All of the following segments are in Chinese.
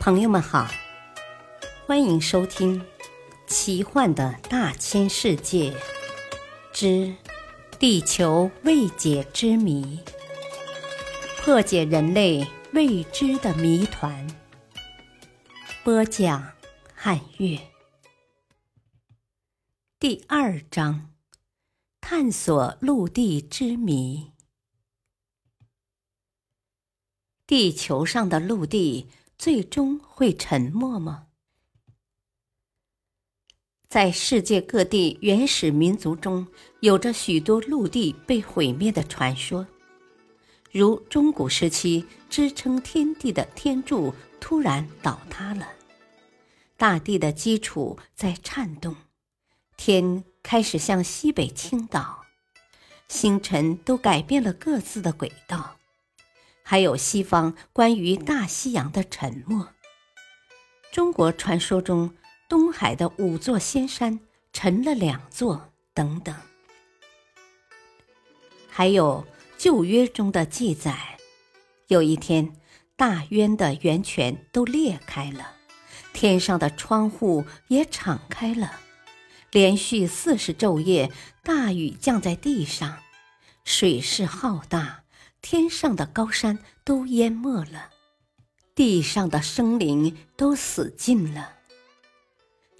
朋友们好，欢迎收听《奇幻的大千世界之地球未解之谜》，破解人类未知的谜团。播讲：汉月。第二章：探索陆地之谜。地球上的陆地最终会沉没吗？在世界各地原始民族中，有着许多陆地被毁灭的传说，如中古时期支撑天地的天柱突然倒塌了，大地的基础在颤动，天开始向西北倾倒，星辰都改变了各自的轨道。还有西方关于大西洋的沉没，中国传说中东海的五座仙山沉了两座等等，还有旧约中的记载，有一天大渊的源泉都裂开了，天上的窗户也敞开了，连续四十昼夜大雨降在地上，水势浩大。天上的高山都淹没了，地上的生灵都死尽了。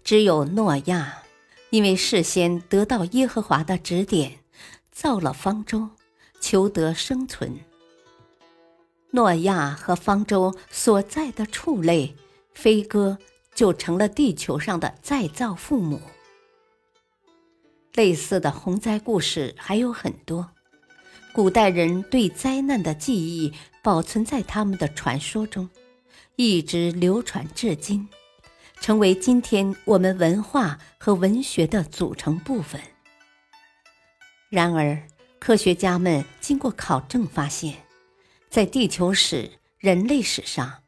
只有诺亚，因为事先得到耶和华的指点，造了方舟，求得生存。诺亚和方舟所在的畜类，飞鸽就成了地球上的再造父母。类似的洪灾故事还有很多。古代人对灾难的记忆保存在他们的传说中，一直流传至今，成为今天我们文化和文学的组成部分。然而，科学家们经过考证发现，在地球史、人类史上，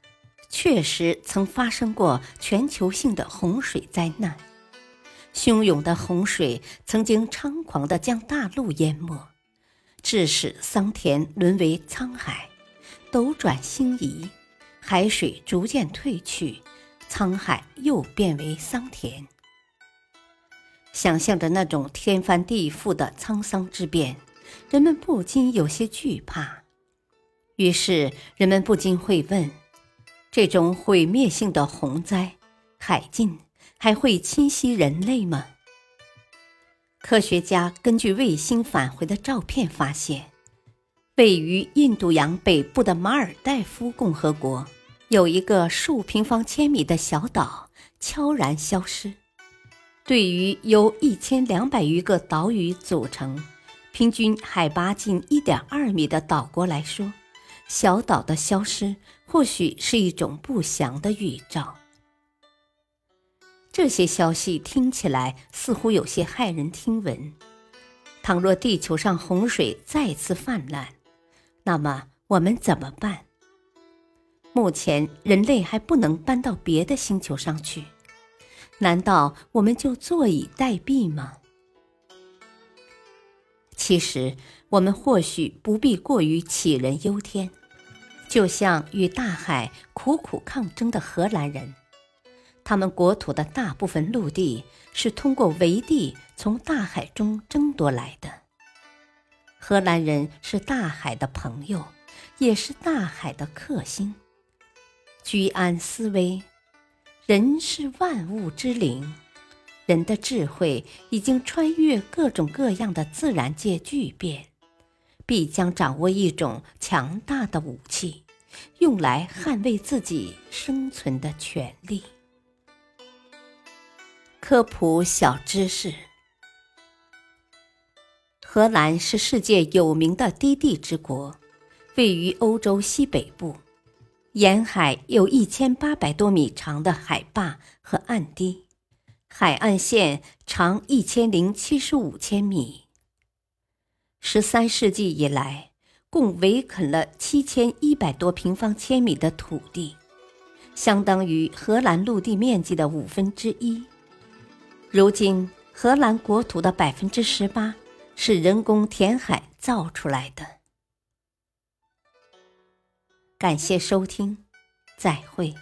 确实曾发生过全球性的洪水灾难，汹涌的洪水曾经猖狂地将大陆淹没。致使桑田沦为沧海，斗转星移，海水逐渐退去，沧海又变为桑田。想象着那种天翻地覆的沧桑之变，人们不禁有些惧怕。于是，人们不禁会问：这种毁灭性的洪灾、海禁，还会侵袭人类吗？科学家根据卫星返回的照片发现，位于印度洋北部的马尔代夫共和国有一个数平方千米的小岛悄然消失。对于由一千两百余个岛屿组成、平均海拔近一点二米的岛国来说，小岛的消失或许是一种不祥的预兆。这些消息听起来似乎有些骇人听闻。倘若地球上洪水再次泛滥，那么我们怎么办？目前人类还不能搬到别的星球上去，难道我们就坐以待毙吗？其实，我们或许不必过于杞人忧天，就像与大海苦苦抗争的荷兰人。他们国土的大部分陆地是通过围地从大海中争夺来的。荷兰人是大海的朋友，也是大海的克星。居安思危，人是万物之灵，人的智慧已经穿越各种各样的自然界巨变，必将掌握一种强大的武器，用来捍卫自己生存的权利。科普小知识：荷兰是世界有名的低地之国，位于欧洲西北部，沿海有一千八百多米长的海坝和岸堤，海岸线长一千零七十五千米。十三世纪以来，共围垦了七千一百多平方千米的土地，相当于荷兰陆地面积的五分之一。如今，荷兰国土的百分之十八是人工填海造出来的。感谢收听，再会。